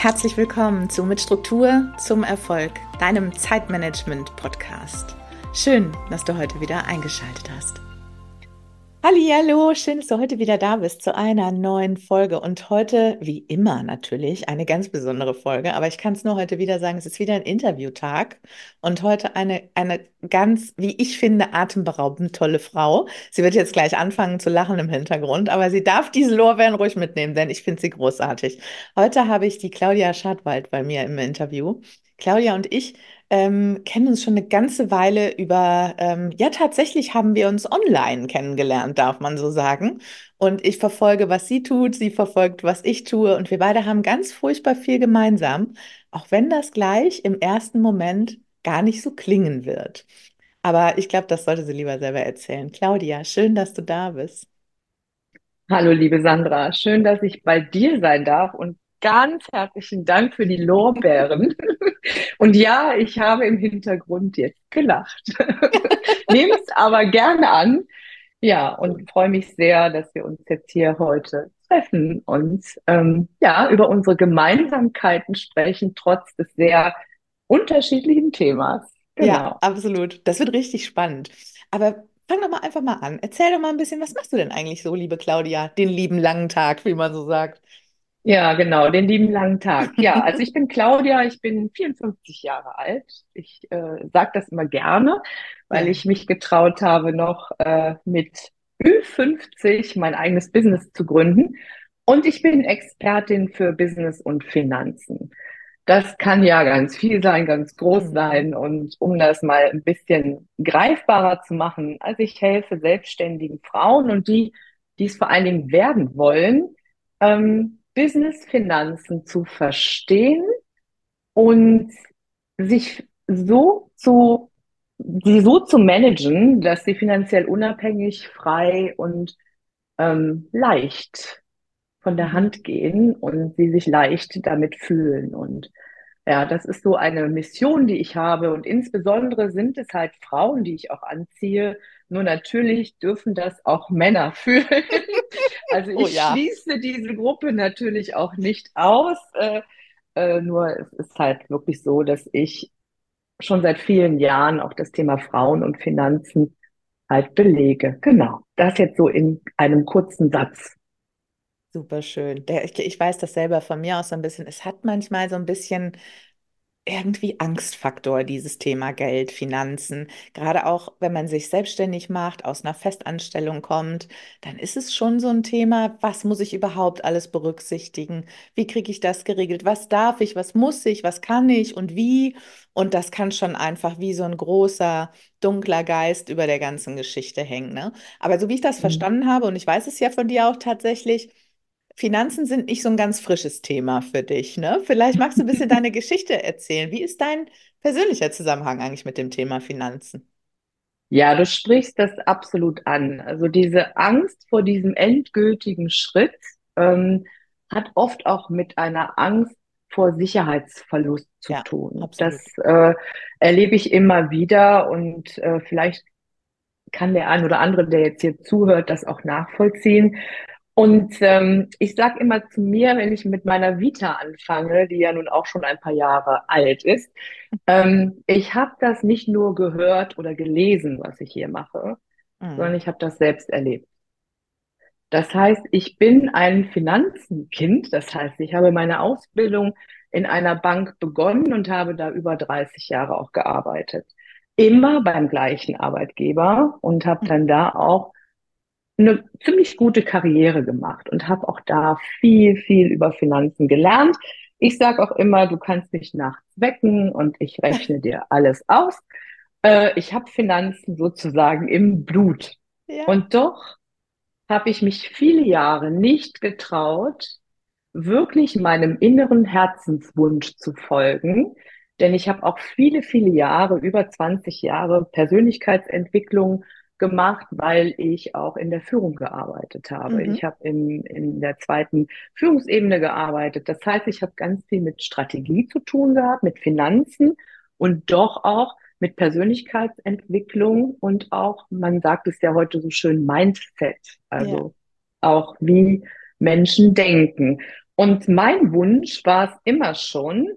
Herzlich willkommen zu Mit Struktur zum Erfolg, deinem Zeitmanagement-Podcast. Schön, dass du heute wieder eingeschaltet hast. Hallo, schön, dass du heute wieder da bist zu einer neuen Folge und heute, wie immer natürlich, eine ganz besondere Folge, aber ich kann es nur heute wieder sagen, es ist wieder ein Interviewtag und heute eine, eine ganz, wie ich finde, atemberaubend tolle Frau. Sie wird jetzt gleich anfangen zu lachen im Hintergrund, aber sie darf diese Lorbeeren ruhig mitnehmen, denn ich finde sie großartig. Heute habe ich die Claudia Schadwald bei mir im Interview. Claudia und ich ähm, kennen uns schon eine ganze Weile über, ähm, ja, tatsächlich haben wir uns online kennengelernt, darf man so sagen. Und ich verfolge, was sie tut, sie verfolgt, was ich tue. Und wir beide haben ganz furchtbar viel gemeinsam, auch wenn das gleich im ersten Moment gar nicht so klingen wird. Aber ich glaube, das sollte sie lieber selber erzählen. Claudia, schön, dass du da bist. Hallo, liebe Sandra. Schön, dass ich bei dir sein darf und ganz herzlichen Dank für die Lorbeeren. Und ja, ich habe im Hintergrund jetzt gelacht. Nehme es aber gerne an. Ja, und freue mich sehr, dass wir uns jetzt hier heute treffen und ähm, ja, über unsere Gemeinsamkeiten sprechen, trotz des sehr unterschiedlichen Themas. Genau. Ja, absolut. Das wird richtig spannend. Aber fang doch mal einfach mal an. Erzähl doch mal ein bisschen, was machst du denn eigentlich so, liebe Claudia, den lieben langen Tag, wie man so sagt? Ja, genau, den lieben langen Tag. Ja, also ich bin Claudia, ich bin 54 Jahre alt. Ich äh, sage das immer gerne, weil ich mich getraut habe, noch äh, mit Ü50 mein eigenes Business zu gründen. Und ich bin Expertin für Business und Finanzen. Das kann ja ganz viel sein, ganz groß mhm. sein. Und um das mal ein bisschen greifbarer zu machen, also ich helfe selbstständigen Frauen und die, die es vor allen Dingen werden wollen, ähm, Business-Finanzen zu verstehen und sich so zu, sie so zu managen, dass sie finanziell unabhängig, frei und ähm, leicht von der Hand gehen und sie sich leicht damit fühlen. Und ja, das ist so eine Mission, die ich habe. Und insbesondere sind es halt Frauen, die ich auch anziehe. Nur natürlich dürfen das auch Männer fühlen. Also oh ich oh, ja. schließe diese Gruppe natürlich auch nicht aus. Äh, äh, nur es ist halt wirklich so, dass ich schon seit vielen Jahren auch das Thema Frauen und Finanzen halt belege. Genau. Das jetzt so in einem kurzen Satz. Super schön. ich, ich weiß das selber von mir aus so ein bisschen. Es hat manchmal so ein bisschen irgendwie Angstfaktor, dieses Thema Geld, Finanzen. Gerade auch, wenn man sich selbstständig macht, aus einer Festanstellung kommt, dann ist es schon so ein Thema, was muss ich überhaupt alles berücksichtigen? Wie kriege ich das geregelt? Was darf ich? Was muss ich? Was kann ich? Und wie? Und das kann schon einfach wie so ein großer, dunkler Geist über der ganzen Geschichte hängen. Ne? Aber so wie ich das mhm. verstanden habe, und ich weiß es ja von dir auch tatsächlich, Finanzen sind nicht so ein ganz frisches Thema für dich, ne? Vielleicht magst du ein bisschen deine Geschichte erzählen. Wie ist dein persönlicher Zusammenhang eigentlich mit dem Thema Finanzen? Ja, du sprichst das absolut an. Also diese Angst vor diesem endgültigen Schritt ähm, hat oft auch mit einer Angst vor Sicherheitsverlust zu ja, tun. Absolut. Das äh, erlebe ich immer wieder und äh, vielleicht kann der ein oder andere, der jetzt hier zuhört, das auch nachvollziehen. Und ähm, ich sage immer zu mir, wenn ich mit meiner Vita anfange, die ja nun auch schon ein paar Jahre alt ist, ähm, ich habe das nicht nur gehört oder gelesen, was ich hier mache, mhm. sondern ich habe das selbst erlebt. Das heißt, ich bin ein Finanzenkind. Das heißt, ich habe meine Ausbildung in einer Bank begonnen und habe da über 30 Jahre auch gearbeitet. Immer beim gleichen Arbeitgeber und habe dann da auch eine ziemlich gute Karriere gemacht und habe auch da viel, viel über Finanzen gelernt. Ich sage auch immer, du kannst mich nachts wecken und ich rechne dir alles aus. Äh, ich habe Finanzen sozusagen im Blut. Ja. Und doch habe ich mich viele Jahre nicht getraut, wirklich meinem inneren Herzenswunsch zu folgen. Denn ich habe auch viele, viele Jahre, über 20 Jahre Persönlichkeitsentwicklung gemacht, weil ich auch in der Führung gearbeitet habe. Mhm. Ich habe in, in der zweiten Führungsebene gearbeitet. Das heißt, ich habe ganz viel mit Strategie zu tun gehabt, mit Finanzen und doch auch mit Persönlichkeitsentwicklung und auch, man sagt es ja heute so schön, Mindset. Also ja. auch wie Menschen denken. Und mein Wunsch war es immer schon,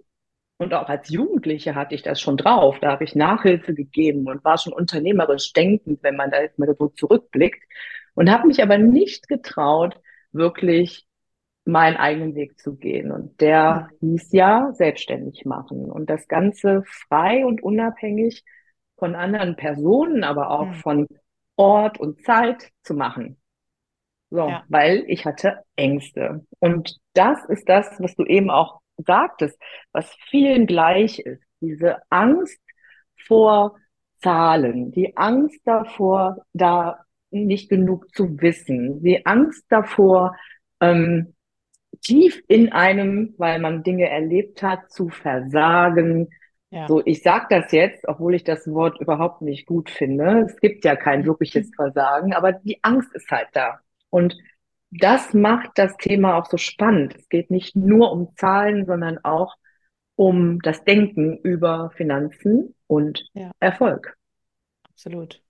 und auch als Jugendliche hatte ich das schon drauf, da habe ich Nachhilfe gegeben und war schon unternehmerisch denkend, wenn man da jetzt mal so zurückblickt. Und habe mich aber nicht getraut, wirklich meinen eigenen Weg zu gehen. Und der hieß ja selbstständig machen und das Ganze frei und unabhängig von anderen Personen, aber auch mhm. von Ort und Zeit zu machen. So, ja. weil ich hatte Ängste. Und das ist das, was du eben auch sagtest, was vielen gleich ist. Diese Angst vor Zahlen, die Angst davor, da nicht genug zu wissen, die Angst davor, ähm, tief in einem, weil man Dinge erlebt hat, zu versagen. Ja. So, ich sage das jetzt, obwohl ich das Wort überhaupt nicht gut finde. Es gibt ja kein wirkliches Versagen, aber die Angst ist halt da. Und das macht das Thema auch so spannend. Es geht nicht nur um Zahlen, sondern auch um das Denken über Finanzen und ja. Erfolg. Absolut.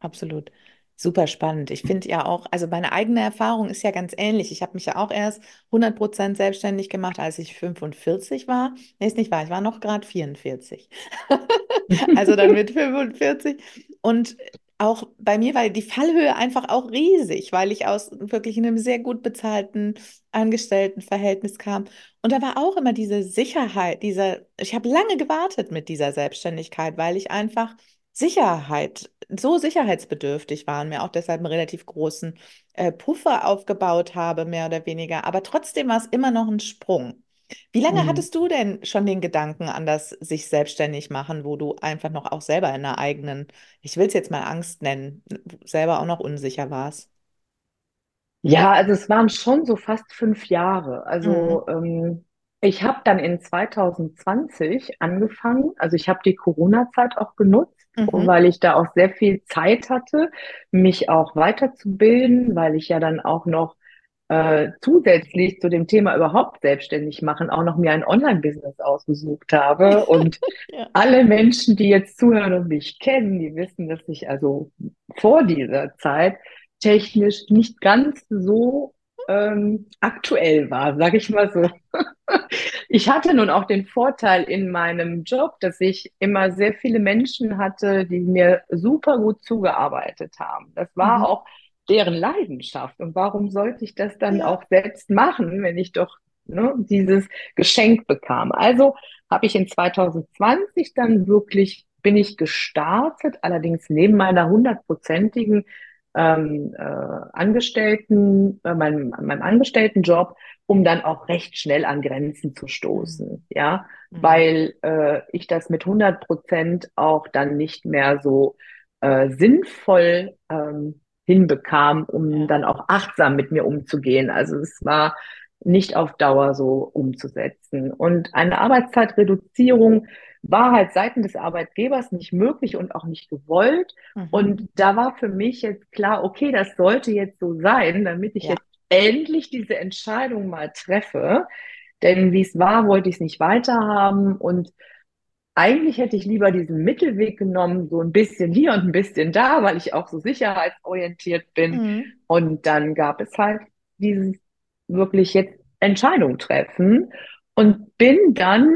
Absolut. Super spannend. Ich finde ja auch, also meine eigene Erfahrung ist ja ganz ähnlich. Ich habe mich ja auch erst 100% selbstständig gemacht, als ich 45 war. Nee, ist nicht wahr, ich war noch gerade 44. also dann mit 45. Und auch bei mir war die Fallhöhe einfach auch riesig, weil ich aus wirklich einem sehr gut bezahlten Angestelltenverhältnis kam. Und da war auch immer diese Sicherheit, dieser, ich habe lange gewartet mit dieser Selbstständigkeit, weil ich einfach Sicherheit, so sicherheitsbedürftig war und mir auch deshalb einen relativ großen äh, Puffer aufgebaut habe, mehr oder weniger. Aber trotzdem war es immer noch ein Sprung. Wie lange mhm. hattest du denn schon den Gedanken an das sich selbstständig machen, wo du einfach noch auch selber in der eigenen, ich will es jetzt mal Angst nennen, selber auch noch unsicher warst? Ja, also es waren schon so fast fünf Jahre. Also mhm. ähm, ich habe dann in 2020 angefangen, also ich habe die Corona-Zeit auch genutzt, mhm. weil ich da auch sehr viel Zeit hatte, mich auch weiterzubilden, weil ich ja dann auch noch äh, zusätzlich zu dem Thema überhaupt selbstständig machen auch noch mir ein Online-Business ausgesucht habe. Und ja. alle Menschen, die jetzt zuhören und mich kennen, die wissen, dass ich also vor dieser Zeit technisch nicht ganz so ähm, aktuell war, sage ich mal so. ich hatte nun auch den Vorteil in meinem Job, dass ich immer sehr viele Menschen hatte, die mir super gut zugearbeitet haben. Das war mhm. auch deren Leidenschaft. Und warum sollte ich das dann auch selbst machen, wenn ich doch ne, dieses Geschenk bekam? Also habe ich in 2020 dann wirklich, bin ich gestartet, allerdings neben meiner hundertprozentigen ähm, äh, Angestellten, äh, meinem, meinem Angestelltenjob, um dann auch recht schnell an Grenzen zu stoßen, mhm. ja, mhm. weil äh, ich das mit 100 Prozent auch dann nicht mehr so äh, sinnvoll ähm, hinbekam, um dann auch achtsam mit mir umzugehen. Also es war nicht auf Dauer so umzusetzen. Und eine Arbeitszeitreduzierung war halt seitens des Arbeitgebers nicht möglich und auch nicht gewollt. Mhm. Und da war für mich jetzt klar, okay, das sollte jetzt so sein, damit ich ja. jetzt endlich diese Entscheidung mal treffe. Denn wie es war, wollte ich es nicht weiterhaben. Und eigentlich hätte ich lieber diesen Mittelweg genommen, so ein bisschen hier und ein bisschen da, weil ich auch so sicherheitsorientiert bin. Mhm. Und dann gab es halt dieses wirklich jetzt Entscheidung treffen und bin dann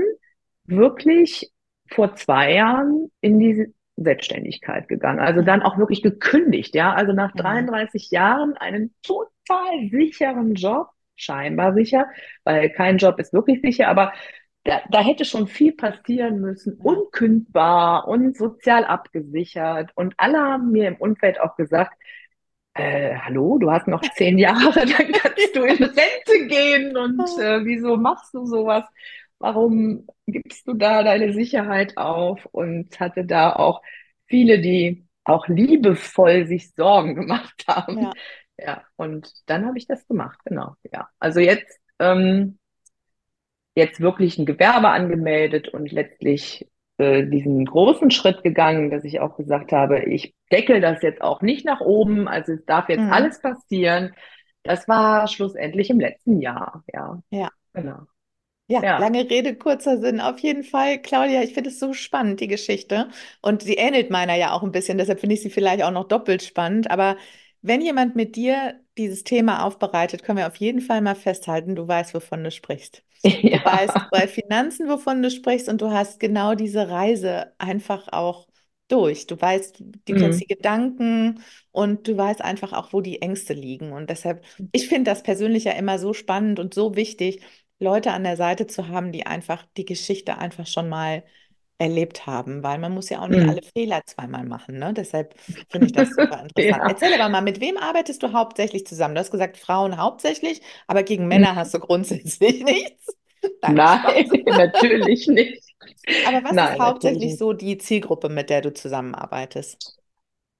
wirklich vor zwei Jahren in diese Selbstständigkeit gegangen. Also dann auch wirklich gekündigt, ja. Also nach 33 mhm. Jahren einen total sicheren Job, scheinbar sicher, weil kein Job ist wirklich sicher, aber da, da hätte schon viel passieren müssen, unkündbar und sozial abgesichert. Und alle haben mir im Umfeld auch gesagt, äh, hallo, du hast noch zehn Jahre, dann kannst du in Rente gehen und äh, wieso machst du sowas? Warum gibst du da deine Sicherheit auf? Und hatte da auch viele, die auch liebevoll sich Sorgen gemacht haben. Ja, ja und dann habe ich das gemacht, genau. Ja, also jetzt ähm, jetzt wirklich ein Gewerbe angemeldet und letztlich äh, diesen großen Schritt gegangen, dass ich auch gesagt habe, ich deckel das jetzt auch nicht nach oben, also es darf jetzt mhm. alles passieren. Das war schlussendlich im letzten Jahr, ja. Ja. Genau. Ja, ja, lange Rede, kurzer Sinn. Auf jeden Fall, Claudia, ich finde es so spannend, die Geschichte. Und sie ähnelt meiner ja auch ein bisschen, deshalb finde ich sie vielleicht auch noch doppelt spannend. Aber wenn jemand mit dir dieses Thema aufbereitet, können wir auf jeden Fall mal festhalten, du weißt, wovon du sprichst. Ja. Du weißt bei Finanzen, wovon du sprichst, und du hast genau diese Reise einfach auch durch. Du weißt, du kennst die Mhm. Gedanken und du weißt einfach auch, wo die Ängste liegen. Und deshalb, ich finde das persönlich ja immer so spannend und so wichtig, Leute an der Seite zu haben, die einfach die Geschichte einfach schon mal erlebt haben, weil man muss ja auch nicht alle Mhm. Fehler zweimal machen, ne? Deshalb finde ich das super interessant. Ja. Erzähl aber mal, mit wem arbeitest du hauptsächlich zusammen? Du hast gesagt, Frauen hauptsächlich, aber gegen Männer Mhm. hast du grundsätzlich nichts. Nein, Nein, natürlich nicht. Aber was ist Nein, natürlich hauptsächlich so die Zielgruppe, mit der du zusammenarbeitest?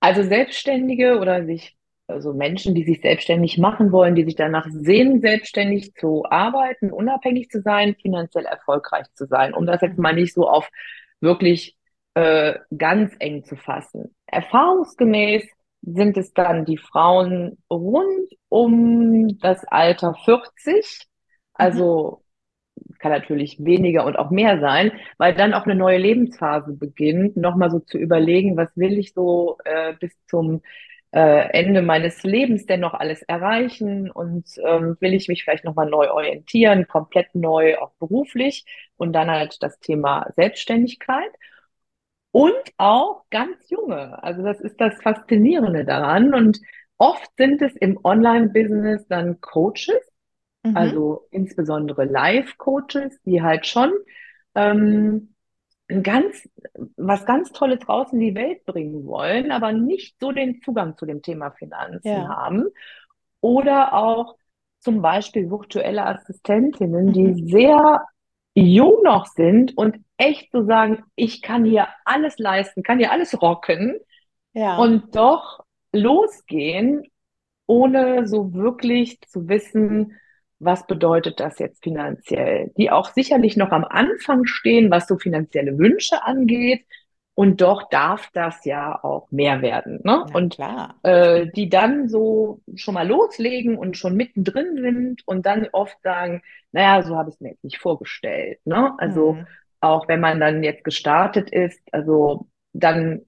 Also Selbstständige oder sich, also Menschen, die sich selbstständig machen wollen, die sich danach sehen, selbstständig zu arbeiten, unabhängig zu sein, finanziell erfolgreich zu sein, um das jetzt mal Mhm. nicht so auf wirklich äh, ganz eng zu fassen. Erfahrungsgemäß sind es dann die Frauen rund um das Alter 40, Mhm. also kann natürlich weniger und auch mehr sein, weil dann auch eine neue Lebensphase beginnt, nochmal so zu überlegen, was will ich so äh, bis zum äh, Ende meines Lebens denn noch alles erreichen und ähm, will ich mich vielleicht nochmal neu orientieren, komplett neu, auch beruflich und dann halt das Thema Selbstständigkeit. Und auch ganz junge. Also das ist das Faszinierende daran. Und oft sind es im Online-Business dann Coaches, Mhm. also insbesondere Life-Coaches, die halt schon ähm, ganz, was ganz Tolles raus in die Welt bringen wollen, aber nicht so den Zugang zu dem Thema Finanzen Ja. haben. Oder auch zum Beispiel virtuelle Assistentinnen, Mhm. die sehr jung noch sind und echt so sagen, ich kann hier alles leisten, kann hier alles rocken Ja. und doch losgehen ohne so wirklich zu wissen, was bedeutet das jetzt finanziell. Die auch sicherlich noch am Anfang stehen, was so finanzielle Wünsche angeht. Und doch darf das ja auch mehr werden, ne? Na Und klar. äh, die dann so schon mal loslegen und schon mittendrin sind und dann oft sagen, naja, so habe ich es mir jetzt nicht vorgestellt, ne? Also Mhm. auch wenn man dann jetzt gestartet ist, also dann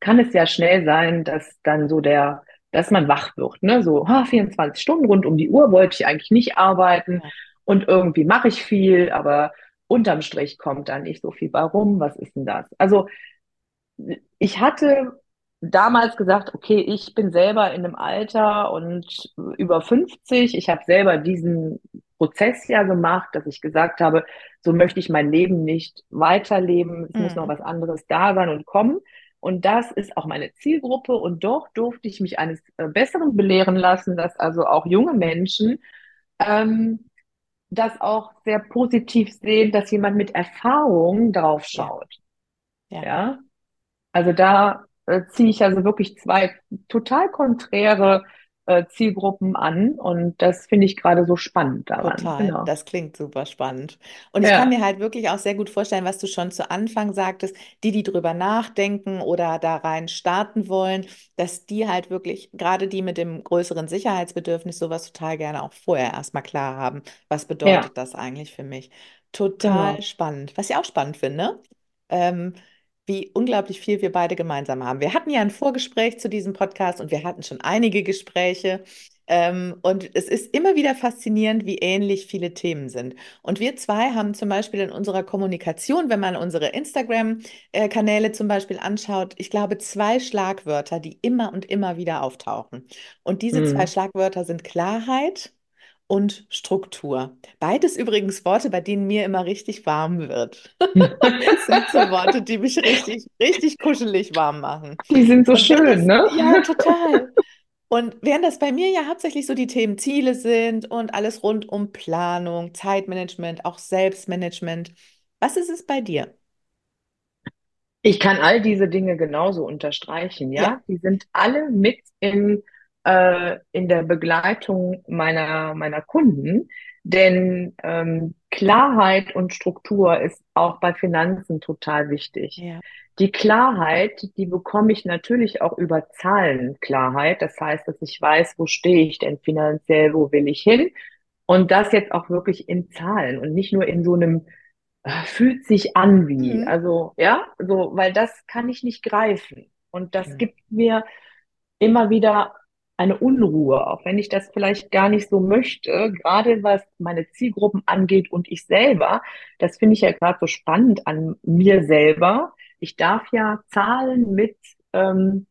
kann es ja schnell sein, dass dann so der dass man wach wird, ne? So, ah, 24 Stunden rund um die Uhr wollte ich eigentlich nicht arbeiten und irgendwie mache ich viel, aber unterm Strich kommt da nicht so viel bei rum. Was ist denn das? Also ich hatte damals gesagt, okay, ich bin selber in einem Alter und über 50. Ich habe selber diesen Prozess ja gemacht, dass ich gesagt habe, so möchte ich mein Leben nicht weiterleben. Es muss noch Mhm. was anderes da sein und kommen. Und das ist auch meine Zielgruppe. Und doch durfte ich mich eines äh, Besseren belehren lassen, dass also auch junge Menschen ähm, das auch sehr positiv sehen, dass jemand mit Erfahrung drauf Ja. schaut. Ja. Ja, also da äh, ziehe ich also wirklich zwei total konträre Zielgruppen an und das finde ich gerade so spannend daran. Total, Genau. das klingt super spannend. Und ich kann Ja, mir halt wirklich auch sehr gut vorstellen, was du schon zu Anfang sagtest, die, die drüber nachdenken oder da rein starten wollen, dass die halt wirklich, gerade die mit dem größeren Sicherheitsbedürfnis, sowas total gerne auch vorher erstmal klar haben. Was ja, bedeutet das eigentlich für mich? Total genau. spannend. Was ich auch spannend finde, ähm, wie unglaublich viel wir beide gemeinsam haben. Wir hatten ja ein Vorgespräch zu diesem Podcast und wir hatten schon einige Gespräche. Ähm, und es ist immer wieder faszinierend, wie ähnlich viele Themen sind. Und wir zwei haben zum Beispiel in unserer Kommunikation, wenn man unsere Instagram-Kanäle zum Beispiel anschaut, ich glaube, zwei Schlagwörter, die immer und immer wieder auftauchen. Und diese zwei Hm. Schlagwörter sind Klarheit und Struktur. Beides übrigens Worte, bei denen mir immer richtig warm wird. Das sind so Worte, die mich richtig, richtig kuschelig warm machen. Die sind so Und schön, das, ne? ja, total. Und während das bei mir ja hauptsächlich so die Themen Ziele sind und alles rund um Planung, Zeitmanagement, auch Selbstmanagement, was ist es bei dir? Ich kann all diese Dinge genauso unterstreichen, Ja, ja. Die sind alle mit in, äh, in der Begleitung meiner, meiner Kunden, denn ähm, Klarheit und Struktur ist auch bei Finanzen total wichtig. ja, Die Klarheit, die bekomme ich natürlich auch über Zahlenklarheit. Das heißt, dass ich weiß, wo stehe ich denn finanziell, wo will ich hin? Und das jetzt auch wirklich in Zahlen und nicht nur in so einem äh, fühlt sich an wie. Mhm. Also, ja, so, weil das kann ich nicht greifen. Und das Mhm. gibt mir immer wieder eine Unruhe, auch wenn ich das vielleicht gar nicht so möchte, gerade was meine Zielgruppen angeht und ich selber. Das finde ich ja gerade so spannend an mir selber. Ich darf ja Zahlen mit, ähm,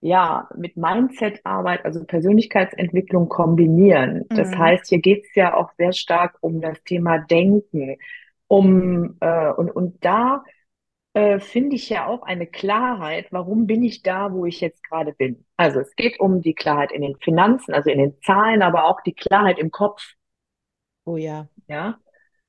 ja, mit Mindset-Arbeit, also Persönlichkeitsentwicklung kombinieren. Das Mhm. heißt, hier geht es ja auch sehr stark um das Thema Denken, um äh, und, und da äh, finde ich ja auch eine Klarheit, warum bin ich da, wo ich jetzt gerade bin. Also es geht um die Klarheit in den Finanzen, also in den Zahlen, aber auch die Klarheit im Kopf. Oh ja. Ja,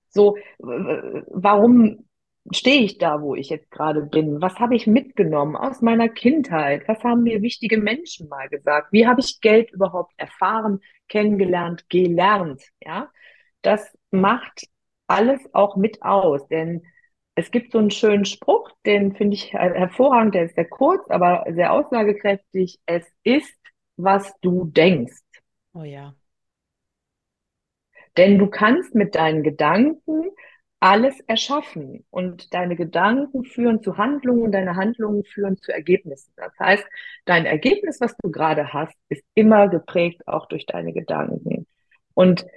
so, warum stehe ich da, wo ich jetzt gerade bin? Was habe ich mitgenommen aus meiner Kindheit? Was haben mir wichtige Menschen mal gesagt? Wie habe ich Geld überhaupt erfahren, kennengelernt, gelernt? Ja, das macht alles auch mit aus, denn es gibt so einen schönen Spruch, den finde ich her- hervorragend, der ist sehr kurz, aber sehr aussagekräftig. Es ist, was du denkst. Oh ja. Denn du kannst mit deinen Gedanken alles erschaffen und deine Gedanken führen zu Handlungen, deine Handlungen führen zu Ergebnissen. Das heißt, dein Ergebnis, was du gerade hast, ist immer geprägt auch durch deine Gedanken. Und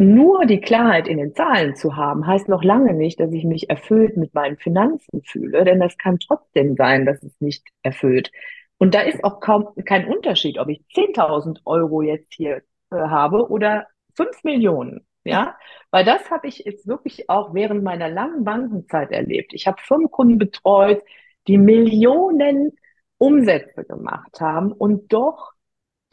nur die Klarheit in den Zahlen zu haben, heißt noch lange nicht, dass ich mich erfüllt mit meinen Finanzen fühle, denn das kann trotzdem sein, dass es nicht erfüllt. Und da ist auch kaum kein Unterschied, ob ich 10.000 Euro jetzt hier äh, habe oder 5 Millionen. Ja, weil das habe ich jetzt wirklich auch während meiner langen Bankenzeit erlebt. Ich habe Firmenkunden betreut, die Millionen Umsätze gemacht haben und doch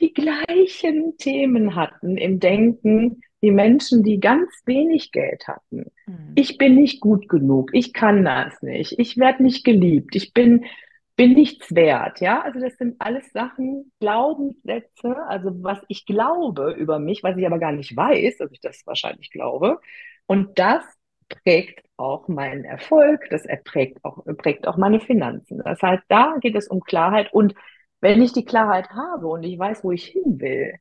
die gleichen Themen hatten im Denken wie Menschen, die ganz wenig Geld hatten. Mhm. Ich bin nicht gut genug, ich kann das nicht, ich werde nicht geliebt, ich bin, bin nichts wert. Ja, also das sind alles Sachen, Glaubenssätze, also was ich glaube über mich, was ich aber gar nicht weiß, dass ich das wahrscheinlich glaube. Und das prägt auch meinen Erfolg, das prägt auch, prägt auch meine Finanzen. Das heißt, da geht es um Klarheit und wenn ich die Klarheit habe und ich weiß, wo ich hin will,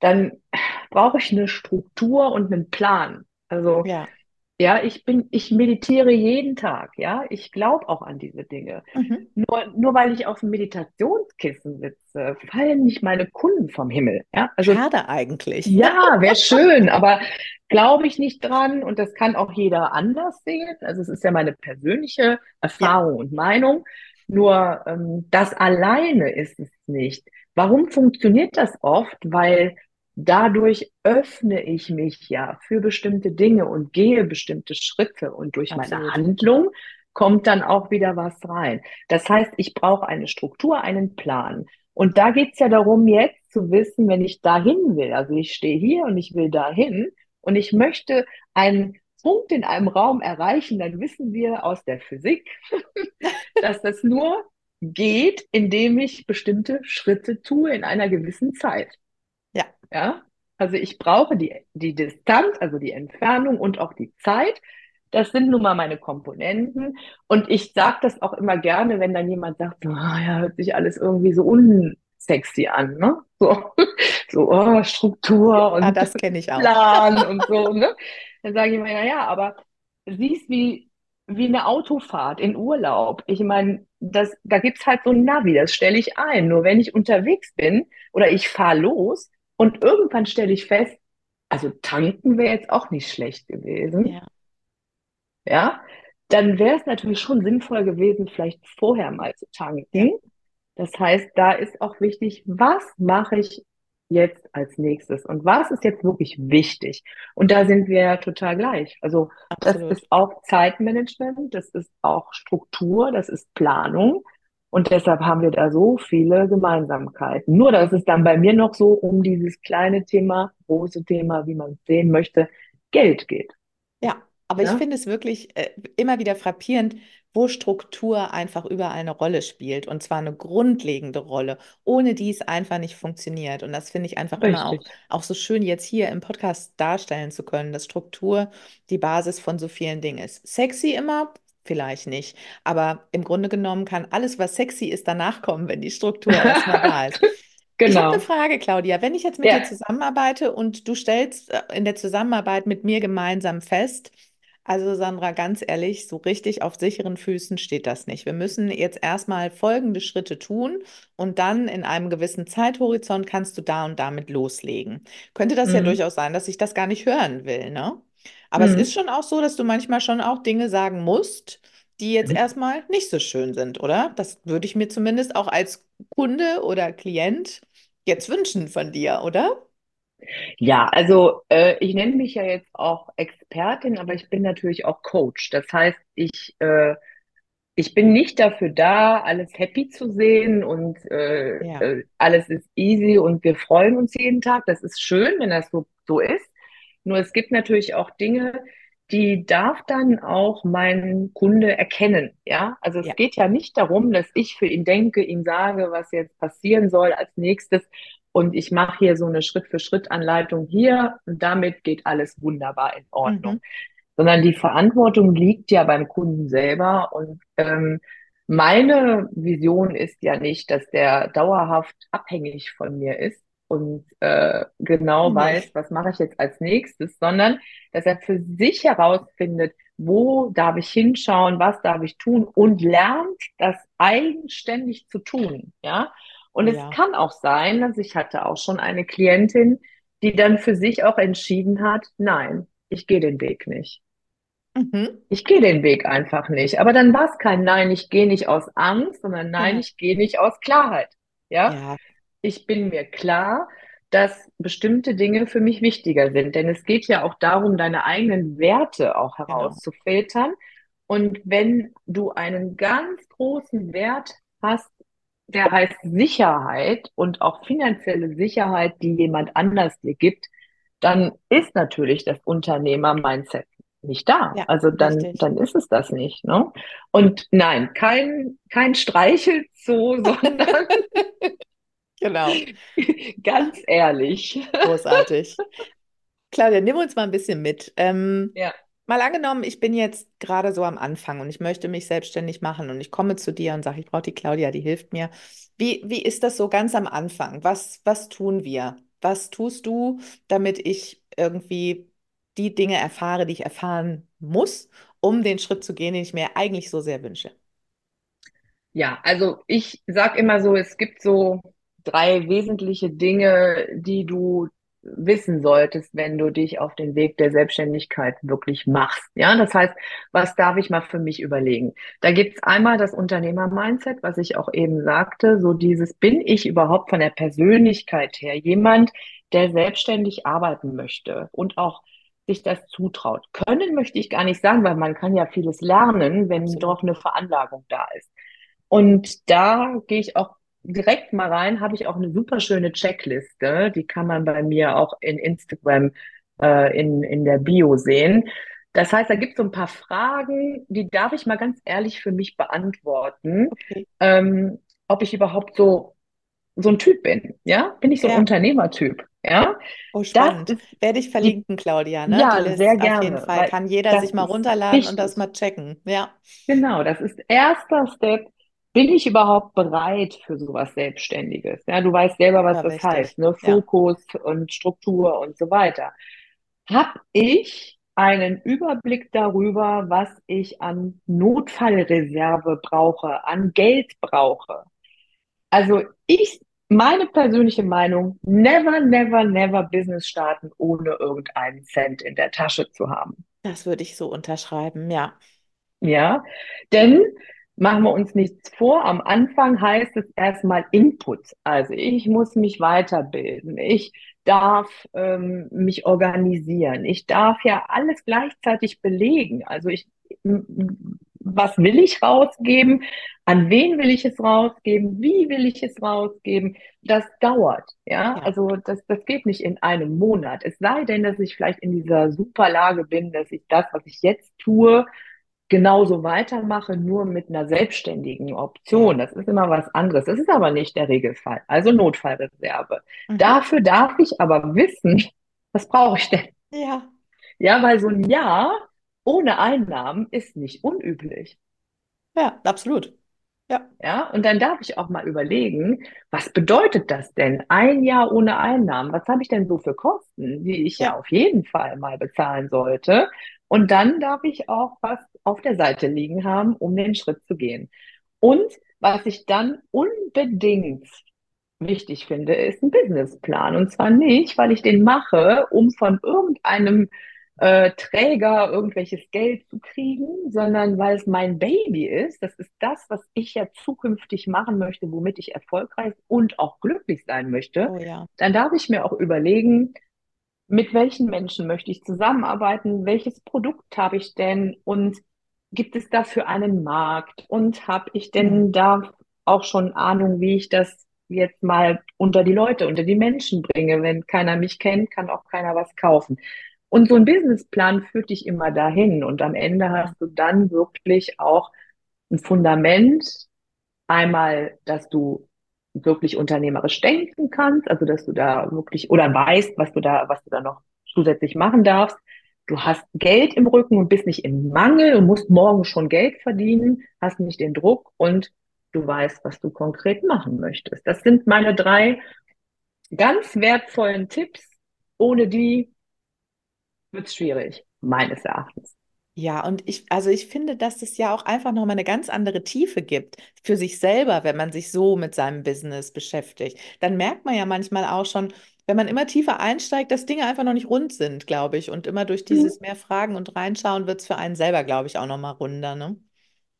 dann brauche ich eine Struktur und einen Plan. Also, Ja. ja, ich bin, ich meditiere jeden Tag, ja. Ich glaube auch an diese Dinge. Mhm. Nur, nur weil ich auf dem Meditationskissen sitze, fallen nicht meine Kunden vom Himmel, ja. Also, Schade eigentlich. ja, wäre schön, aber glaube ich nicht dran und das kann auch jeder anders sehen. Also, es ist ja meine persönliche Ja. Erfahrung und Meinung. Nur ähm, das alleine ist es nicht. Warum funktioniert das oft? Weil dadurch öffne ich mich ja für bestimmte Dinge und gehe bestimmte Schritte und durch meine Absolut. Handlung kommt dann auch wieder was rein. Das heißt, ich brauche eine Struktur, einen Plan. Und da geht's ja darum, jetzt zu wissen, wenn ich dahin will, also ich stehe hier und ich will dahin und ich möchte einen Punkt in einem Raum erreichen, dann wissen wir aus der Physik, dass das nur geht, indem ich bestimmte Schritte tue in einer gewissen Zeit. Ja. Ja, also ich brauche die, die Distanz, also die Entfernung und auch die Zeit. Das sind nun mal meine Komponenten. Und ich sage das auch immer gerne, wenn dann jemand sagt, so, ah, ja, hört sich alles irgendwie so unsexy an, ne? So, so oh, Struktur und das kenne ich auch. Plan und so, ne? Dann sage ich immer, ja, ja, aber siehst wie, wie eine Autofahrt in Urlaub. Ich meine, das, da gibt's halt so ein Navi, das stelle ich ein. Nur wenn ich unterwegs bin oder ich fahre los und irgendwann stelle ich fest, also tanken wäre jetzt auch nicht schlecht gewesen, Ja. ja, dann wäre es natürlich schon sinnvoll gewesen, vielleicht vorher mal zu Ja. tanken. Das heißt, da ist auch wichtig, was mache ich jetzt als nächstes und was ist jetzt wirklich wichtig? Und da sind wir ja total gleich. Also das Absolut. ist auch Zeitmanagement, das ist auch Struktur, das ist Planung. Und deshalb haben wir da so viele Gemeinsamkeiten. Nur, dass es dann bei mir noch so um dieses kleine Thema, große Thema, wie man es sehen möchte, Geld geht. Ja, aber ich Ja, finde es wirklich äh, immer wieder frappierend, wo Struktur einfach überall eine Rolle spielt und zwar eine grundlegende Rolle, ohne die es einfach nicht funktioniert. Und das finde ich einfach immer auch, richtig. auch so schön jetzt hier im Podcast darstellen zu können, dass Struktur die Basis von so vielen Dingen ist. Sexy immer? Vielleicht nicht. Aber im Grunde genommen kann alles, was sexy ist, danach kommen, wenn die Struktur erstmal da ist. Ich habe eine Genau. Frage, Claudia. Wenn ich jetzt mit dir Ja. zusammenarbeite und du stellst äh, in der Zusammenarbeit mit mir gemeinsam fest, Also Sandra, ganz ehrlich, so richtig auf sicheren Füßen steht das nicht. Wir müssen jetzt erstmal folgende Schritte tun und dann in einem gewissen Zeithorizont kannst du da und damit loslegen. Könnte das ja Mhm. durchaus sein, dass ich das gar nicht hören will, ne? Aber es ist Mhm. schon auch so, dass du manchmal schon auch Dinge sagen musst, die jetzt erstmal nicht so schön sind, oder? Das würde ich mir zumindest auch als Kunde oder Klient jetzt wünschen von dir, oder? Ja, also äh, ich nenne mich ja jetzt auch Expertin, aber ich bin natürlich auch Coach. Das heißt, ich, äh, ich bin nicht dafür da, alles happy zu sehen und äh, Ja. äh, alles ist easy und wir freuen uns jeden Tag. Das ist schön, wenn das so, so ist. Nur es gibt natürlich auch Dinge, die darf dann auch mein Kunde erkennen. Ja, also es Ja. geht ja nicht darum, dass ich für ihn denke, ihm sage, was jetzt passieren soll als nächstes. Und ich mache hier so eine Schritt-für-Schritt-Anleitung hier und damit geht alles wunderbar in Mhm. Ordnung. Sondern die Verantwortung liegt ja beim Kunden selber. Und ähm, meine Vision ist ja nicht, dass der dauerhaft abhängig von mir ist und äh, genau weiß, Nee. was mache ich jetzt als nächstes, sondern dass er für sich herausfindet, wo darf ich hinschauen, was darf ich tun und lernt, das eigenständig zu tun. Ja. Und Oh es ja. kann auch sein, dass ich hatte auch schon eine Klientin, die dann für sich auch entschieden hat, nein, ich gehe den Weg nicht. Mhm. Ich gehe den Weg einfach nicht. Aber dann war es kein Nein, ich gehe nicht aus Angst, sondern Nein, ich gehe nicht aus Klarheit. Ja, Ja, ich bin mir klar, dass bestimmte Dinge für mich wichtiger sind. Denn es geht ja auch darum, deine eigenen Werte auch genau. herauszufiltern. Und wenn du einen ganz großen Wert hast, der heißt Sicherheit und auch finanzielle Sicherheit, die jemand anders dir gibt, dann ist natürlich das Unternehmer-Mindset nicht da. Ja, Also dann, richtig. dann ist es das nicht, ne? Und nein, kein, kein Streichelzoo, sondern Genau. ganz ehrlich. Großartig. Claudia, nimm uns mal ein bisschen mit. Ähm, Ja. mal angenommen, ich bin jetzt gerade so am Anfang und ich möchte mich selbstständig machen und ich komme zu dir und sage, ich brauche die Claudia, die hilft mir. Wie, wie ist das so ganz am Anfang? Was, was tun wir? Was tust du, damit ich irgendwie die Dinge erfahre, die ich erfahren muss, um den Schritt zu gehen, den ich mir eigentlich so sehr wünsche? Ja, also ich sag immer so, es gibt so drei wesentliche Dinge, die du wissen solltest, wenn du dich auf den Weg der Selbstständigkeit wirklich machst. Ja, das heißt, was darf ich mal für mich überlegen? Da gibt's einmal das Unternehmer-Mindset, was ich auch eben sagte, so dieses, bin ich überhaupt von der Persönlichkeit her jemand, der selbstständig arbeiten möchte und auch sich das zutraut. Können möchte ich gar nicht sagen, weil man kann ja vieles lernen, wenn doch eine Veranlagung da ist. Und da gehe ich auch direkt mal rein, habe ich auch eine super schöne Checkliste. Die kann man bei mir auch in Instagram äh, in, in der Bio sehen. Das heißt, da gibt es so ein paar Fragen, die darf ich mal ganz ehrlich für mich beantworten, Okay. ähm, ob ich überhaupt so, so ein Typ bin. Ja, bin ich so ein Ja. Unternehmertyp? Ja, Oh, das spannend. ist Werde ich verlinken, Claudia, ne? Ja, sehr List auf jeden gerne, Fall. Kann jeder das sich mal runterladen und das mal checken. Ja, Genau, das ist erster Step. Bin ich überhaupt bereit für sowas Selbstständiges? Ja, du weißt selber, was super das wichtig. heißt, ne? Ja, Fokus und Struktur und so weiter. Hab ich einen Überblick darüber, was ich an Notfallreserve brauche, an Geld brauche? Also ich, meine persönliche Meinung, never, never, never Business starten, ohne irgendeinen Cent in der Tasche zu haben. das würde ich so unterschreiben. Ja, Ja, denn machen wir uns nichts vor, am Anfang heißt es erstmal Input. Also ich muss mich weiterbilden, ich darf ähm, mich organisieren, ich darf ja alles gleichzeitig belegen. Also ich, was will ich rausgeben? An wen will ich es rausgeben? Wie will ich es rausgeben? Das dauert, ja. ja, Also das, das geht nicht in einem Monat. Es sei denn, dass ich vielleicht in dieser Superlage bin, dass ich das, was ich jetzt tue, genauso weitermache, nur mit einer selbstständigen. Option. Das ist immer was anderes. Das ist aber nicht der Regelfall. Also Notfallreserve. Mhm. Dafür darf ich aber wissen, was brauche ich denn? Ja, Ja, weil so ein Jahr ohne Einnahmen ist nicht unüblich. ja, absolut. Ja, Ja, und dann darf ich auch mal überlegen, was bedeutet das denn? Ein Jahr ohne Einnahmen. Was habe ich denn so für Kosten, die ich ja ja, auf jeden Fall mal bezahlen sollte? Und dann darf ich auch was auf der Seite liegen haben, um den Schritt zu gehen. Und was ich dann unbedingt wichtig finde, ist ein Businessplan. Und zwar nicht, weil ich den mache, um von irgendeinem äh, Träger irgendwelches Geld zu kriegen, sondern weil es mein Baby ist. Das ist das, was ich ja zukünftig machen möchte, womit ich erfolgreich und auch glücklich sein möchte. Oh ja. Dann darf ich mir auch überlegen, mit welchen Menschen möchte ich zusammenarbeiten, welches Produkt habe ich denn und gibt es dafür einen Markt und habe ich denn Mhm. da auch schon Ahnung, wie ich das jetzt mal unter die Leute, unter die Menschen bringe. Wenn keiner mich kennt, kann auch keiner was kaufen. Und so ein Businessplan führt dich immer dahin. Und am Ende hast du dann wirklich auch ein Fundament. Einmal, dass du wirklich unternehmerisch denken kannst, also dass du da wirklich oder weißt, was du da, was du da noch zusätzlich machen darfst. Du hast Geld im Rücken und bist nicht im Mangel und musst morgen schon Geld verdienen, hast nicht den Druck und du weißt, was du konkret machen möchtest. Das sind meine drei ganz wertvollen Tipps. Ohne die wird es schwierig, meines Erachtens. Ja, und ich, also ich finde, dass es ja auch einfach nochmal eine ganz andere Tiefe gibt für sich selber, wenn man sich so mit seinem Business beschäftigt. Dann merkt man ja manchmal auch schon, wenn man immer tiefer einsteigt, dass Dinge einfach noch nicht rund sind, glaube ich. Und immer durch Mhm. dieses mehr Fragen und Reinschauen wird es für einen selber, glaube ich, auch nochmal runder, ne?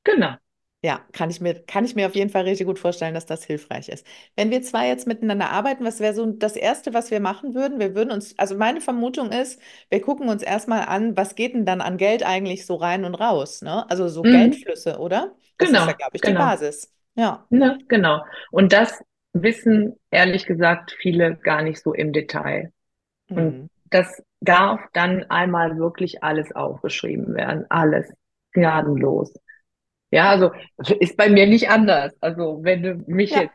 Genau. Ja, kann ich mir, kann ich mir auf jeden Fall richtig gut vorstellen, dass das hilfreich ist. Wenn wir zwei jetzt miteinander arbeiten, was wäre so das Erste, was wir machen würden? Wir würden uns, also meine Vermutung ist, wir gucken uns erstmal an, was geht denn dann an Geld eigentlich so rein und raus, ne? Also so Mhm. Geldflüsse, oder? Das ist ja, Genau, glaube ich, die genau. Basis. Ja. Ne, genau. Und das wissen ehrlich gesagt viele gar nicht so im Detail. Und Mhm. das darf dann einmal wirklich alles aufgeschrieben werden. Alles. Gnadenlos. Ja, also ist bei mir nicht anders. Also wenn du mich Ja, jetzt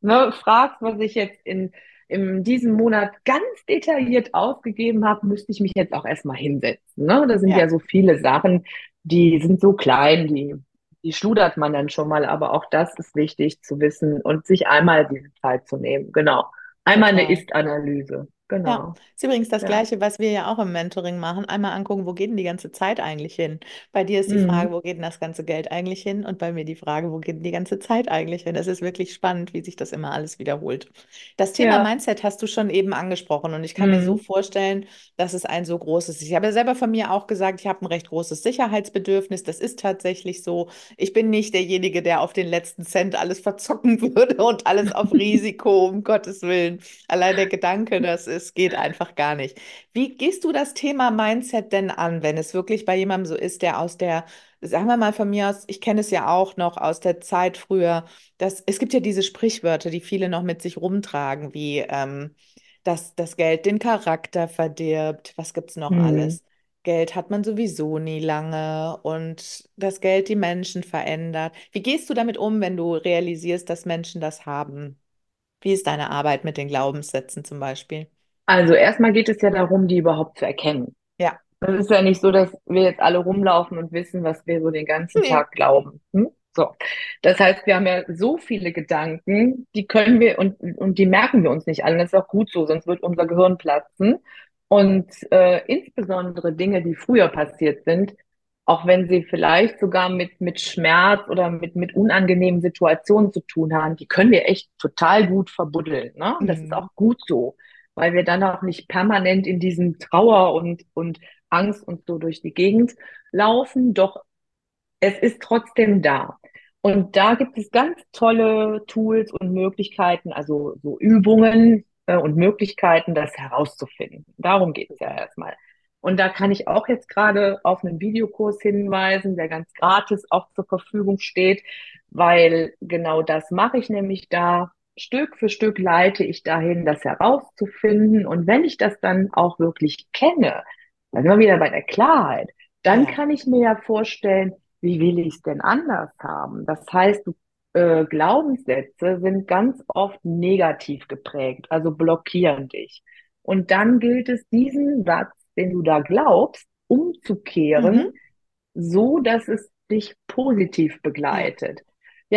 ne, fragst, was ich jetzt in, in diesem Monat ganz detailliert ausgegeben habe, müsste ich mich jetzt auch erstmal hinsetzen. Ne? Da sind ja, ja so viele Sachen, die sind so klein, die, die schludert man dann schon mal, aber auch das ist wichtig zu wissen und sich einmal diese Zeit zu nehmen. Genau. Einmal eine total. Ist-Analyse. Ja, Genau. ist übrigens das Ja. Gleiche, was wir ja auch im Mentoring machen. Einmal angucken, wo geht denn die ganze Zeit eigentlich hin? Bei dir ist die Frage, Mhm. wo geht denn das ganze Geld eigentlich hin? Und bei mir die Frage, wo geht denn die ganze Zeit eigentlich hin? Es ist wirklich spannend, wie sich das immer alles wiederholt. Das Thema Ja. Mindset hast du schon eben angesprochen und ich kann mir so Mhm. vorstellen, dass es ein so großes ist. Ich habe ja selber von mir auch gesagt, ich habe ein recht großes Sicherheitsbedürfnis. Das ist tatsächlich so. Ich bin nicht derjenige, der auf den letzten Cent alles verzocken würde und alles auf Risiko, um Gottes Willen. Allein der Gedanke, dass es geht einfach gar nicht. Wie gehst du das Thema Mindset denn an, wenn es wirklich bei jemandem so ist, der aus der, sagen wir mal von mir aus, ich kenne es ja auch noch aus der Zeit früher, dass es gibt ja diese Sprichwörter, die viele noch mit sich rumtragen, wie ähm, dass das Geld den Charakter verdirbt. Was gibt's noch Mhm. alles? Geld hat man sowieso nie lange und das Geld die Menschen verändert. Wie gehst du damit um, wenn du realisierst, dass Menschen das haben? Wie ist deine Arbeit mit den Glaubenssätzen zum Beispiel? Also erstmal geht es ja darum, die überhaupt zu erkennen. Ja. Es ist ja nicht so, dass wir jetzt alle rumlaufen und wissen, was wir so den ganzen Nee. Tag glauben. Hm? So. Das heißt, wir haben ja so viele Gedanken, die können wir und, und die merken wir uns nicht alle. Das ist auch gut so, sonst wird unser Gehirn platzen. Und äh, insbesondere Dinge, die früher passiert sind, auch wenn sie vielleicht sogar mit, mit Schmerz oder mit, mit unangenehmen Situationen zu tun haben, die können wir echt total gut verbuddeln. Ne? Und das ist Mhm. auch gut so, weil wir dann auch nicht permanent in diesem Trauer und, und Angst und so durch die Gegend laufen. Doch es ist trotzdem da. Und da gibt es ganz tolle Tools und Möglichkeiten, also so Übungen äh, und Möglichkeiten, das herauszufinden. Darum geht es ja erstmal. Und da kann ich auch jetzt gerade auf einen Videokurs hinweisen, der ganz gratis auch zur Verfügung steht, weil genau das mache ich nämlich da. Stück für Stück leite ich dahin, das herauszufinden. Und wenn ich das dann auch wirklich kenne, dann sind wir wieder bei der Klarheit, dann kann ich mir ja vorstellen, wie will ich es denn anders haben? Das heißt, äh, Glaubenssätze sind ganz oft negativ geprägt, also blockieren dich. Und dann gilt es, diesen Satz, den du da glaubst, umzukehren, Mhm. so dass es dich positiv begleitet. Ja,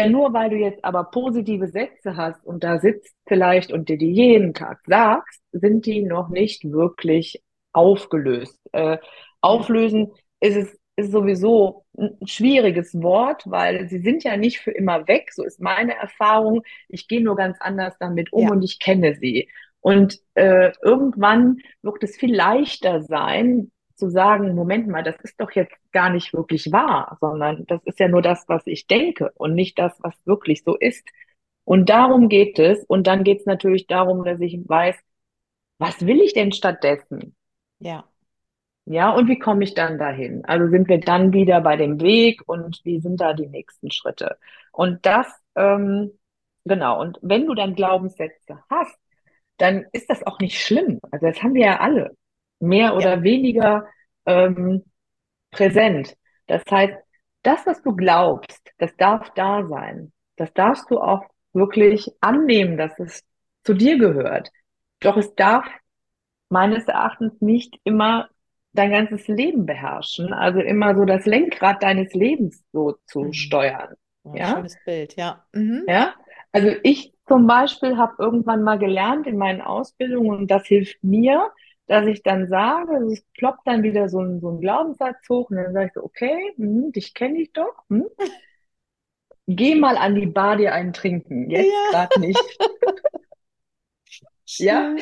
nur weil du jetzt aber positive Sätze hast und da sitzt vielleicht und dir die jeden Tag sagst, sind die noch nicht wirklich aufgelöst. Äh, Ja. auflösen ist es ist sowieso ein schwieriges Wort, weil sie sind ja nicht für immer weg. So ist meine Erfahrung. Ich gehe nur ganz anders damit um Ja, und ich kenne sie. Und äh, irgendwann wird es viel leichter sein, zu sagen, Moment mal, das ist doch jetzt gar nicht wirklich wahr, sondern das ist ja nur das, was ich denke und nicht das, was wirklich so ist. Und darum geht es. Und dann geht es natürlich darum, dass ich weiß, was will ich denn stattdessen? ja, Ja, und wie komme ich dann dahin? Also sind wir dann wieder bei dem Weg und wie sind da die nächsten Schritte? Und das, ähm, genau. Und wenn du dann Glaubenssätze hast, dann ist das auch nicht schlimm. Also das haben wir ja alle, mehr ja, oder weniger ähm, präsent. Das heißt, das, was du glaubst, das darf da sein. Das darfst du auch wirklich annehmen, dass es zu dir gehört. Doch es darf meines Erachtens nicht immer dein ganzes Leben beherrschen, also immer so das Lenkrad deines Lebens so zu mhm. steuern. Oh, Ja, schönes Bild, ja. Mhm. ja. Also ich zum Beispiel habe irgendwann mal gelernt in meinen Ausbildungen und das hilft mir, dass ich dann sage, also es ploppt dann wieder so ein, so ein Glaubenssatz hoch und dann sage ich so, okay, hm, dich kenne ich doch, hm, geh mal an die Bar dir einen trinken, jetzt Ja, gerade nicht. Ja.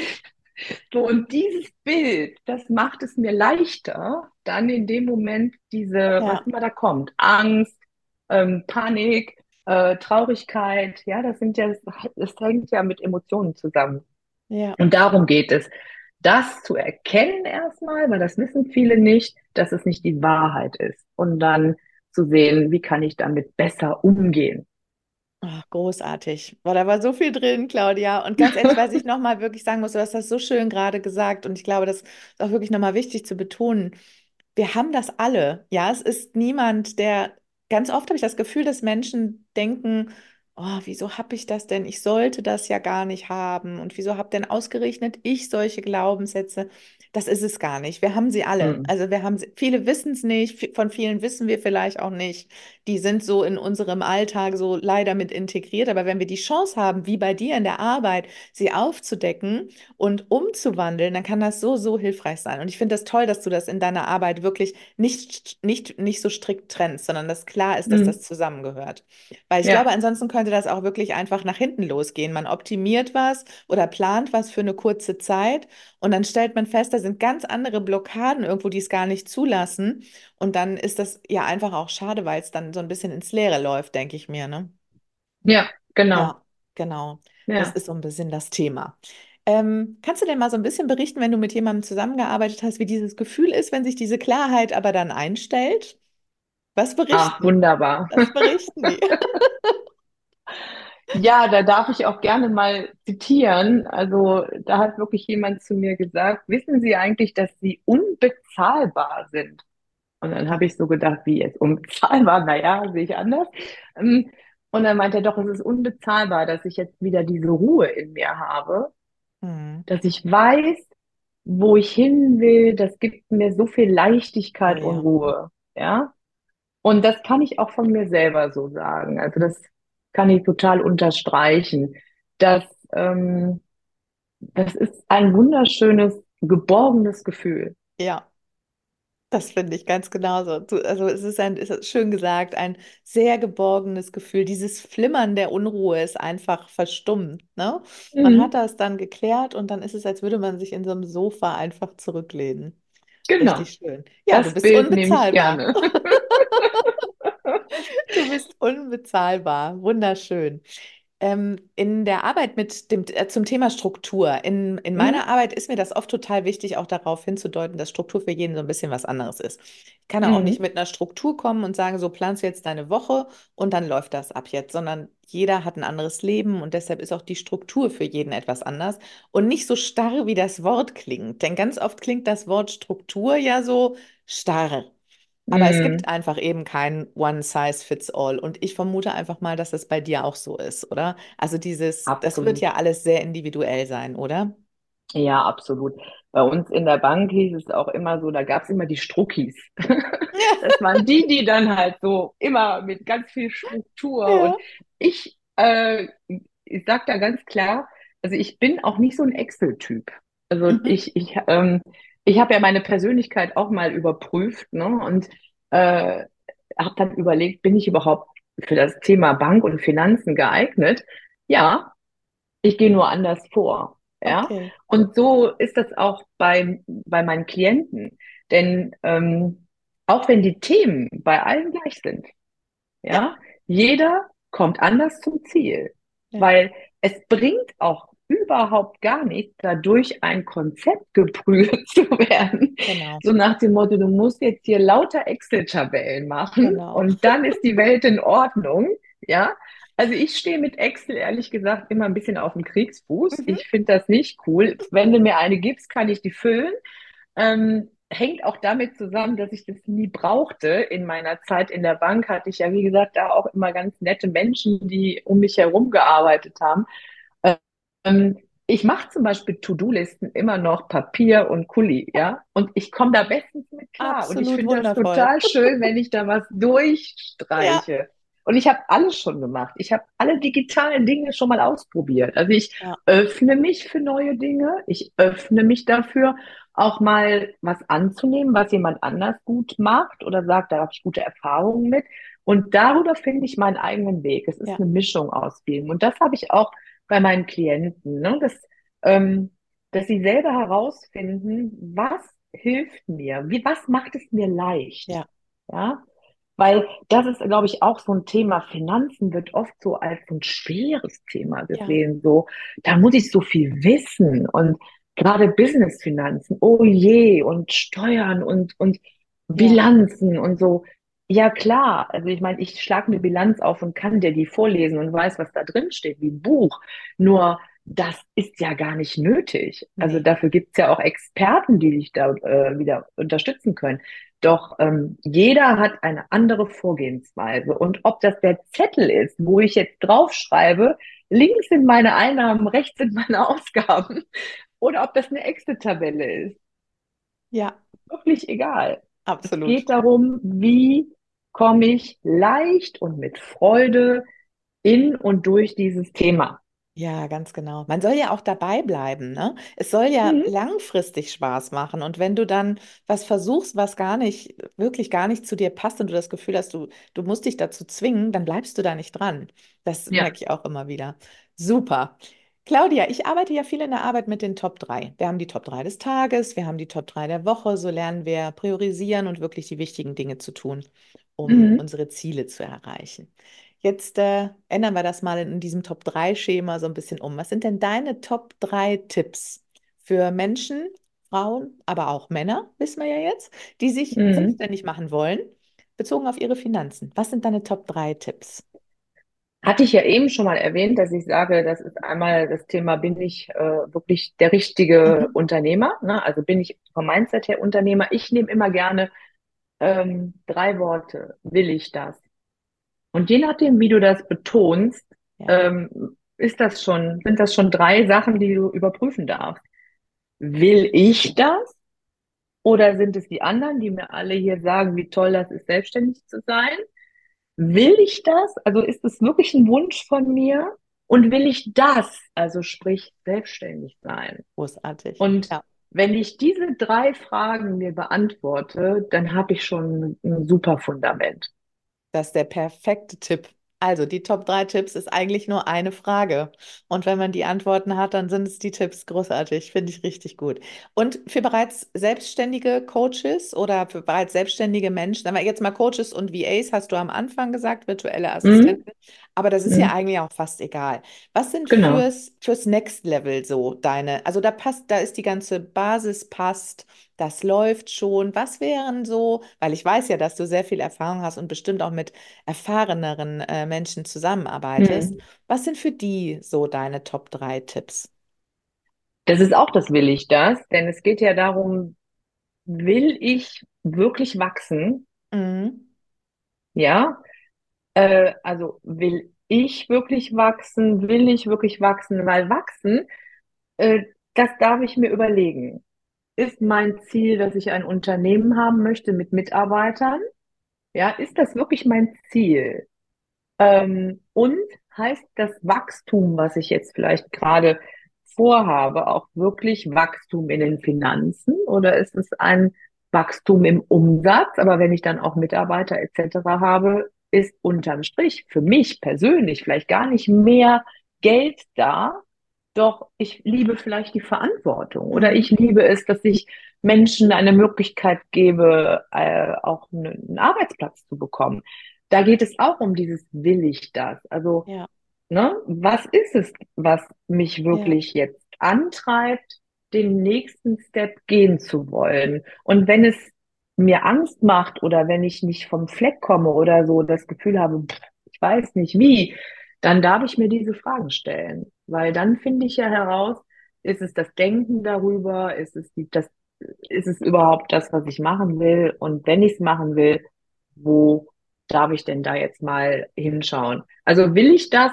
So, und dieses Bild, das macht es mir leichter, dann in dem Moment diese, was Ja, immer da kommt, Angst, ähm, Panik, äh, Traurigkeit, ja, das sind ja, das hängt ja mit Emotionen zusammen. ja. Und darum geht es, das zu erkennen erstmal, weil das wissen viele nicht, dass es nicht die Wahrheit ist. Und dann zu sehen, wie kann ich damit besser umgehen. Ach, großartig. Boah, da war so viel drin, Claudia. Und ganz ehrlich, was ich nochmal wirklich sagen muss, du hast das so schön gerade gesagt und ich glaube, das ist auch wirklich nochmal wichtig zu betonen. Wir haben das alle. Ja, es ist niemand, der, ganz oft habe ich das Gefühl, dass Menschen denken, oh, wieso habe ich das denn? Ich sollte das ja gar nicht haben. Und wieso habe denn ausgerechnet ich solche Glaubenssätze? Das ist es gar nicht. Wir haben sie alle. Hm. Also wir haben sie, viele wissen es nicht, von vielen wissen wir vielleicht auch nicht. Die sind so in unserem Alltag so leider mit integriert. Aber wenn wir die Chance haben, wie bei dir in der Arbeit, sie aufzudecken und umzuwandeln, dann kann das so, so hilfreich sein. Und ich finde das toll, dass du das in deiner Arbeit wirklich nicht, nicht, nicht so strikt trennst, sondern dass klar ist, dass Hm. das zusammengehört. Weil ich glaube, Ja, ansonsten könnte das auch wirklich einfach nach hinten losgehen. Man optimiert was oder plant was für eine kurze Zeit und dann stellt man fest, da sind ganz andere Blockaden irgendwo, die es gar nicht zulassen. Und dann ist das ja einfach auch schade, weil es dann so ein bisschen ins Leere läuft, denke ich mir, ne? ja, genau. Ja, genau. Das Ja. ist so ein bisschen das Thema. Ähm, kannst du denn mal so ein bisschen berichten, wenn du mit jemandem zusammengearbeitet hast, wie dieses Gefühl ist, wenn sich diese Klarheit aber dann einstellt? Was Ach, berichten? wunderbar. Was berichten die? Ja, da darf ich auch gerne mal zitieren. Also da hat wirklich jemand zu mir gesagt, wissen Sie eigentlich, dass Sie unbezahlbar sind? Und dann habe ich so gedacht, wie jetzt unbezahlbar? Naja, sehe ich anders. Ähm, Und dann meinte er, doch, es ist unbezahlbar, dass ich jetzt wieder diese Ruhe in mir habe, Hm. dass ich weiß, wo ich hin will. Das gibt mir so viel Leichtigkeit und ja. Ruhe. Ja. Und das kann ich auch von mir selber so sagen. Also das kann ich total unterstreichen. dass ähm, das ist ein wunderschönes, geborgenes Gefühl. Ja. Das finde ich ganz genauso. Du, also es ist ein, ist schön gesagt, ein sehr geborgenes Gefühl. Dieses Flimmern der Unruhe ist einfach verstummt, ne? Man hat Mhm. das dann geklärt und dann ist es, als würde man sich in so einem Sofa einfach zurücklehnen. Genau, Richtig schön. Ja, du das bist Bild nehme ich unbezahlbar. gerne. Du bist unbezahlbar. Wunderschön. Ähm, in der Arbeit mit dem, äh, zum Thema Struktur, in, in Mhm. meiner Arbeit ist mir das oft total wichtig, auch darauf hinzudeuten, dass Struktur für jeden so ein bisschen was anderes ist. Ich kann auch nicht Mhm. mit einer Struktur kommen und sagen, so planst du jetzt deine Woche und dann läuft das ab jetzt, sondern jeder hat ein anderes Leben und deshalb ist auch die Struktur für jeden etwas anders und nicht so starr, wie das Wort klingt. Denn ganz oft klingt das Wort Struktur ja so starr. Aber es gibt Mhm. einfach eben kein One Size Fits All. Und ich vermute einfach mal, dass das bei dir auch so ist, oder? Also dieses, das wird ja Absolut. alles sehr individuell sein, oder? Ja, absolut. Bei uns in der Bank hieß es auch immer so, da gab es immer die Struckis. Das waren die, die dann halt so immer mit ganz viel Struktur und Ja. ich, äh, ich sag da ganz klar, also ich bin auch nicht so ein Excel-Typ. Also Mhm. ich, ich, ähm, ich habe ja meine Persönlichkeit auch mal überprüft, ne? Und äh, habe dann überlegt, bin ich überhaupt für das Thema Bank und Finanzen geeignet? Ja, ich gehe nur anders vor. Ja, Okay. und so ist das auch bei, bei meinen Klienten. Denn ähm, auch wenn die Themen bei allen gleich sind, Ja, ja, jeder kommt anders zum Ziel, ja, weil es bringt auch überhaupt gar nichts, dadurch ein Konzept geprügelt zu werden. genau, So nach dem Motto, du musst jetzt hier lauter Excel-Tabellen machen genau. und dann ist die Welt in Ordnung. Ja, also ich stehe mit Excel ehrlich gesagt immer ein bisschen auf dem Kriegsfuß. Mhm. Ich finde das nicht cool. Wenn du mir eine gibst, kann ich die füllen. Ähm, hängt auch damit zusammen, dass ich das nie brauchte. In meiner Zeit in der Bank hatte ich ja, wie gesagt, da auch immer ganz nette Menschen, die um mich herum gearbeitet haben. Ähm, ich mache zum Beispiel To-Do-Listen immer noch Papier und Kuli, ja, und ich komme da bestens mit klar. Und ich Absolut finde das total schön, wenn ich da was Ja, durchstreiche. Und ich habe alles schon gemacht. Ich habe alle digitalen Dinge schon mal ausprobiert. Also ich ja, öffne mich für neue Dinge. Ich öffne mich dafür, auch mal was anzunehmen, was jemand anders gut macht oder sagt, da habe ich gute Erfahrungen mit. Und darüber finde ich meinen eigenen Weg. Es ist ja, eine Mischung aus vielem. Und das habe ich auch bei meinen Klienten, ne? Dass, ähm, dass sie selber herausfinden, was hilft mir, wie, was macht es mir leicht, ja, ja? Weil das ist, glaube ich, auch so ein Thema. Finanzen wird oft so als so ein schweres Thema ja, gesehen. So, da muss ich so viel wissen und gerade Businessfinanzen, oh je, und Steuern und, und ja, Bilanzen und so. Ja, klar. Also ich meine, ich schlage eine Bilanz auf und kann dir die vorlesen und weiß, was da drin steht, wie ein Buch. Nur das ist ja gar nicht nötig. Also dafür gibt's ja auch Experten, die dich da äh, wieder unterstützen können. Doch ähm, jeder hat eine andere Vorgehensweise. Und ob das der Zettel ist, wo ich jetzt draufschreibe, links sind meine Einnahmen, rechts sind meine Ausgaben, oder ob das eine Excel-Tabelle ist, ja, wirklich egal. Es absolut. geht darum, wie komme ich leicht und mit Freude in und durch dieses Thema. Ja, ganz genau. Man soll ja auch dabei bleiben, ne? Es soll ja Mhm. langfristig Spaß machen. Und wenn du dann was versuchst, was gar nicht, wirklich gar nicht zu dir passt und du das Gefühl hast, du, du musst dich dazu zwingen, dann bleibst du da nicht dran. Das merke Ja. ich auch immer wieder. Super. Claudia, ich arbeite ja viel in der Arbeit mit den Top 3. Wir haben die Top 3 des Tages, wir haben die Top 3 der Woche. So lernen wir priorisieren und wirklich die wichtigen Dinge zu tun, um Mhm. unsere Ziele zu erreichen. Jetzt äh, ändern wir das mal in diesem Top 3 Schema so ein bisschen um. Was sind denn deine Top 3 Tipps für Menschen, Frauen, aber auch Männer, wissen wir ja jetzt, die sich Mhm. selbstständig machen wollen, bezogen auf ihre Finanzen? Was sind deine Top 3 Tipps? Hatte ich ja eben schon mal erwähnt, dass ich sage, das ist einmal das Thema, bin ich äh, wirklich der richtige Mhm. Unternehmer? Ne? Also bin ich vom Mindset her Unternehmer? Ich nehme immer gerne ähm, drei Worte. Will ich das? Und je nachdem, wie du das betonst, Ja, ähm, ist das schon, sind das schon drei Sachen, die du überprüfen darfst. Will ich das? Oder sind es die anderen, die mir alle hier sagen, wie toll das ist, selbstständig zu sein? Will ich das? Also ist es wirklich ein Wunsch von mir? Und will ich das? Also sprich, selbstständig sein. großartig. Und Ja. wenn ich diese drei Fragen mir beantworte, dann habe ich schon ein super Fundament. Das ist der perfekte Tipp. Also, die Top 3 Tipps ist eigentlich nur eine Frage. Und wenn man die Antworten hat, dann sind es die Tipps. Großartig, finde ich richtig gut. Und für bereits selbstständige Coaches oder für bereits selbstständige Menschen, aber jetzt mal Coaches und VAs, hast du am Anfang gesagt, virtuelle Mhm. Assistenten. Aber das ist ja Mhm. eigentlich auch fast egal. Was sind Genau. fürs, fürs Next Level so deine? Also da passt, da ist die ganze Basis passt. Das läuft schon. Was wären so, weil ich weiß ja, dass du sehr viel Erfahrung hast und bestimmt auch mit erfahreneren äh, Menschen zusammenarbeitest. Mhm. Was sind für die so deine Top 3 Tipps? Das ist auch das Will ich das, denn es geht ja darum, will ich wirklich wachsen? Mhm. Ja, äh, also will ich wirklich wachsen? Will ich wirklich wachsen? Weil wachsen, äh, das darf ich mir überlegen. Ist mein Ziel, dass ich ein Unternehmen haben möchte mit Mitarbeitern? Ja, ist das wirklich mein Ziel? Ähm, und heißt das Wachstum, was ich jetzt vielleicht gerade vorhabe, auch wirklich Wachstum in den Finanzen oder ist es ein Wachstum im Umsatz? Aber wenn ich dann auch Mitarbeiter etc. habe, ist unterm Strich für mich persönlich vielleicht gar nicht mehr Geld da, doch ich liebe vielleicht die Verantwortung oder ich liebe es, dass ich Menschen eine Möglichkeit gebe, äh, auch einen Arbeitsplatz zu bekommen. Da geht es auch um dieses will ich das. Also, ja. ne, was ist es, was mich wirklich ja. jetzt antreibt, den nächsten Step gehen zu wollen? Und wenn es mir Angst macht oder wenn ich nicht vom Fleck komme oder so das Gefühl habe, ich weiß nicht wie, dann darf ich mir diese Fragen stellen. Weil dann finde ich ja heraus, ist es das Denken darüber, ist es die, das, ist es überhaupt das, was ich machen will? Und wenn ich es machen will, wo darf ich denn da jetzt mal hinschauen? Also will ich das,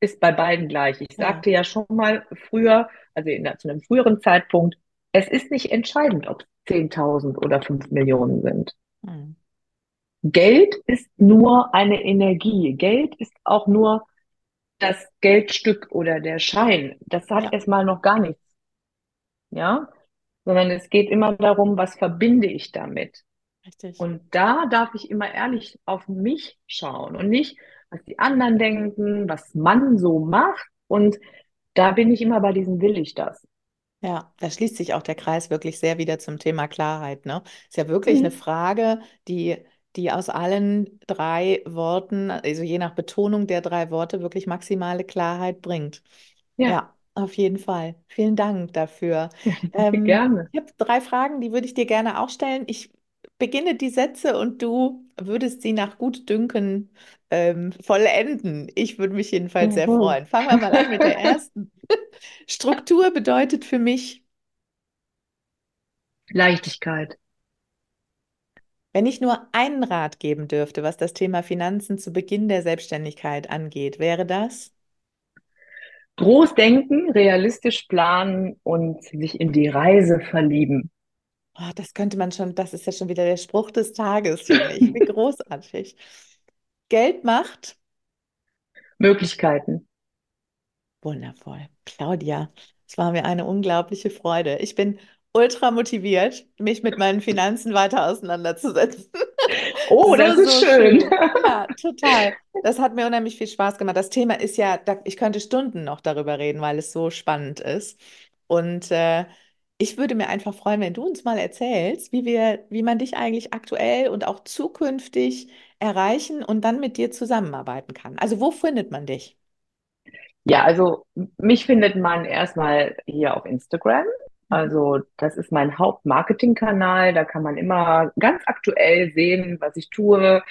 ist bei beiden gleich. Ich sagte ja, ja schon mal früher, also in, zu einem früheren Zeitpunkt, es ist nicht entscheidend, ob 10.000 oder 5 Millionen sind. Hm. Geld ist nur eine Energie. Geld ist auch nur das Geldstück oder der Schein. Das hat ja. erstmal noch gar nichts. Ja, sondern es geht immer darum, was verbinde ich damit. Richtig. Und da darf ich immer ehrlich auf mich schauen und nicht, was die anderen denken, was man so macht. Und da bin ich immer bei diesem will ich das. Ja, da schließt sich auch der Kreis wirklich sehr wieder zum Thema Klarheit. Ne? Ist ja wirklich mhm. eine Frage, die, die aus allen drei Worten, also je nach Betonung der drei Worte, wirklich maximale Klarheit bringt. Ja. ja. Auf jeden Fall. Vielen Dank dafür. Ähm, gerne. Ich habe drei Fragen, die würde ich dir gerne auch stellen. Ich beginne die Sätze und du würdest sie nach Gutdünken ähm, vollenden. Ich würde mich jedenfalls sehr freuen. Fangen wir mal an mit der ersten. Struktur bedeutet für mich Leichtigkeit. Wenn ich nur einen Rat geben dürfte, was das Thema Finanzen zu Beginn der Selbstständigkeit angeht, wäre das? Groß denken, realistisch planen und sich in die Reise verlieben. Oh, das könnte man schon, das ist ja schon wieder der Spruch des Tages für mich. Wie großartig. Geld macht Möglichkeiten. Wundervoll. Claudia, es war mir eine unglaubliche Freude. Ich bin ultra motiviert, mich mit meinen Finanzen weiter auseinanderzusetzen. Oh, so, das ist so schön. schön. Ja, total. Das hat mir unheimlich viel Spaß gemacht. Das Thema ist ja, ich könnte Stunden noch darüber reden, weil es so spannend ist. Und äh, ich würde mir einfach freuen, wenn du uns mal erzählst, wie wir, wie man dich eigentlich aktuell und auch zukünftig erreichen und dann mit dir zusammenarbeiten kann. Also wo findet man dich? Ja, also mich findet man erstmal hier auf Instagram. Also das ist mein Hauptmarketingkanal. Da kann man immer ganz aktuell sehen, was ich tue,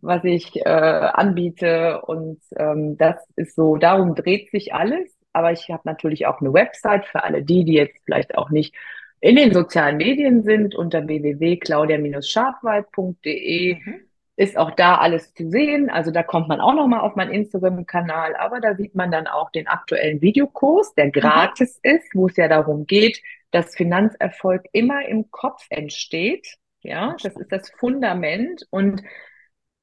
was ich äh, anbiete. Und ähm, das ist so, darum dreht sich alles. Aber ich habe natürlich auch eine Website für alle die, die jetzt vielleicht auch nicht in den sozialen Medien sind, unter www.claudia-scharfwald.de. Mhm ist auch da alles zu sehen. Also da kommt man auch nochmal auf meinen Instagram-Kanal, aber da sieht man dann auch den aktuellen Videokurs, der gratis mhm. ist, wo es ja darum geht, dass Finanzerfolg immer im Kopf entsteht. Ja, das ist das Fundament und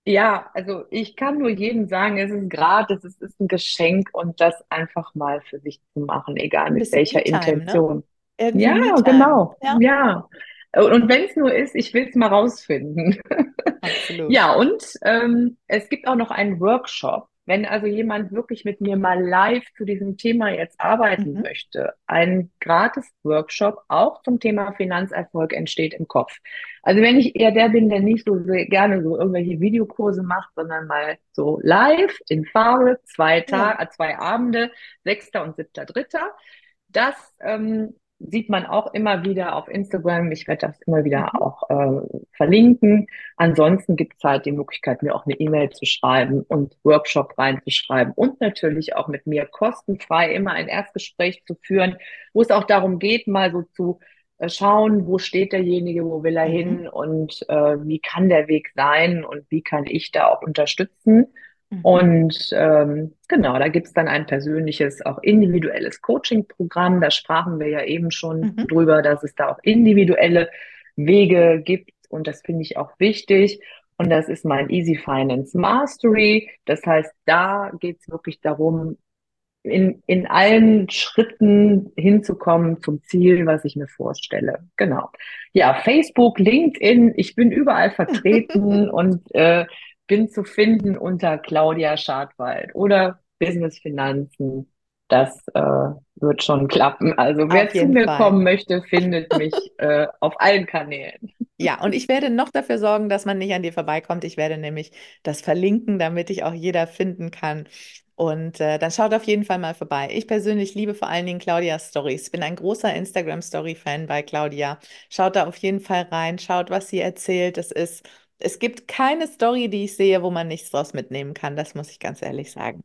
ja, also ich kann nur jedem sagen, es ist gratis, es ist ein Geschenk und das einfach mal für sich zu machen, egal mit welcher ne? Intention. Ne? Ja, genau. Ja. ja. Und wenn es nur ist, ich will es mal rausfinden. Absolut. Ja, und ähm, es gibt auch noch einen Workshop. Wenn also jemand wirklich mit mir mal live zu diesem Thema jetzt arbeiten mhm. möchte, ein gratis Workshop auch zum Thema Finanzerfolg entsteht im Kopf. Also wenn ich eher der bin, der nicht so gerne so irgendwelche Videokurse macht, sondern mal so live in Farbe, zwei Tage, ja. zwei Abende, sechster und siebter, dritter, das ähm, sieht man auch immer wieder auf Instagram. Ich werde das immer wieder mhm. auch äh, verlinken. Ansonsten gibt es halt die Möglichkeit, mir auch eine E-Mail zu schreiben und Workshop reinzuschreiben und natürlich auch mit mir kostenfrei immer ein Erstgespräch zu führen, wo es auch darum geht, mal so zu äh, schauen, wo steht derjenige, wo will er mhm. hin und äh, wie kann der Weg sein und wie kann ich da auch unterstützen. Mhm. Und ähm, genau, da gibt's dann ein persönliches, auch individuelles Coaching-Programm. Da sprachen wir ja eben schon mhm. drüber, dass es da auch individuelle Wege gibt. Und das finde ich auch wichtig. Und das ist mein Easy Finance Mastery. Das heißt, da geht's wirklich darum, in, in allen Schritten hinzukommen zum Ziel, was ich mir vorstelle. Genau. Ja, Facebook, LinkedIn, ich bin überall vertreten und äh, bin zu finden unter Claudia Schadwald oder Business Finanzen. Das äh, wird schon klappen. Also wer zu mir Fall. kommen möchte, findet mich äh, auf allen Kanälen. Ja, und ich werde noch dafür sorgen, dass man nicht an dir vorbeikommt. Ich werde nämlich das verlinken, damit ich auch jeder finden kann. Und äh, dann schaut auf jeden Fall mal vorbei. Ich persönlich liebe vor allen Dingen Claudias Stories. Bin ein großer Instagram-Story-Fan bei Claudia. Schaut da auf jeden Fall rein, schaut, was sie erzählt. Es ist, es gibt keine Story, die ich sehe, wo man nichts draus mitnehmen kann. Das muss ich ganz ehrlich sagen.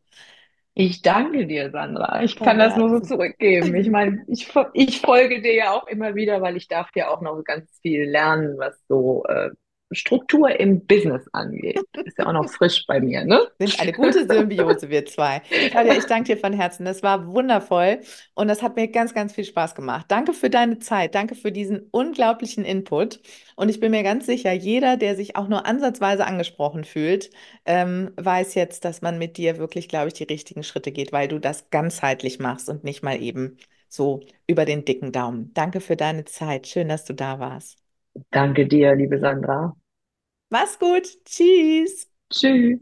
Ich danke dir, Sandra. Ich kann ja, das nur so zurückgeben. Ich meine, ich, ich folge dir ja auch immer wieder, weil ich darf ja auch noch ganz viel lernen, was so äh, Struktur im Business angeht. Ist ja auch noch frisch bei mir, ne? Sind eine gute Symbiose, wir zwei. Claudia, ich danke dir von Herzen. Das war wundervoll und das hat mir ganz, ganz viel Spaß gemacht. Danke für deine Zeit. Danke für diesen unglaublichen Input. Und ich bin mir ganz sicher, jeder, der sich auch nur ansatzweise angesprochen fühlt, ähm, weiß jetzt, dass man mit dir wirklich, glaube ich, die richtigen Schritte geht, weil du das ganzheitlich machst und nicht mal eben so über den dicken Daumen. Danke für deine Zeit. Schön, dass du da warst. Danke dir, liebe Sandra. Mach's gut. Tschüss. Tschüss.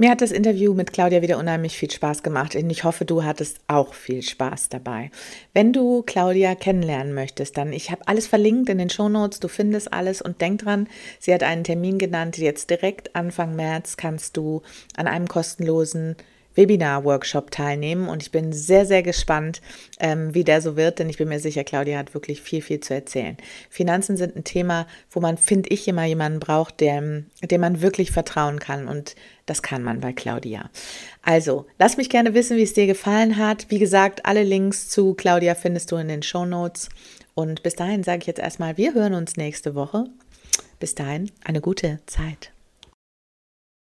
Mir hat das Interview mit Claudia wieder unheimlich viel Spaß gemacht und ich hoffe, du hattest auch viel Spaß dabei. Wenn du Claudia kennenlernen möchtest, dann ich habe alles verlinkt in den Shownotes, du findest alles und denk dran, sie hat einen Termin genannt, jetzt direkt Anfang März kannst du an einem kostenlosen Webinar-Workshop teilnehmen und ich bin sehr, sehr gespannt, ähm, wie der so wird, denn ich bin mir sicher, Claudia hat wirklich viel, viel zu erzählen. Finanzen sind ein Thema, wo man, finde ich, immer jemanden braucht, dem, dem man wirklich vertrauen kann und das kann man bei Claudia. Also, lass mich gerne wissen, wie es dir gefallen hat. Wie gesagt, alle Links zu Claudia findest du in den Show Notes. Und bis dahin sage ich jetzt erstmal, wir hören uns nächste Woche. Bis dahin, eine gute Zeit.